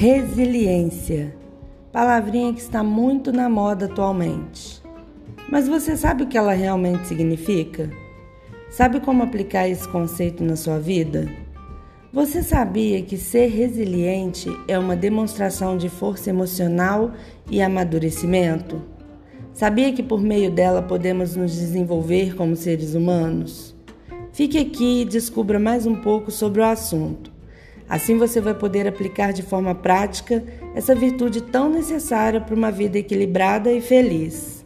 Resiliência. Palavrinha que está muito na moda atualmente. Mas você sabe o que ela realmente significa? Sabe como aplicar esse conceito na sua vida? Você sabia que ser resiliente é uma demonstração de força emocional e amadurecimento? Sabia que por meio dela podemos nos desenvolver como seres humanos? Fique aqui e descubra mais um pouco sobre o assunto. Assim você vai poder aplicar de forma prática essa virtude tão necessária para uma vida equilibrada e feliz.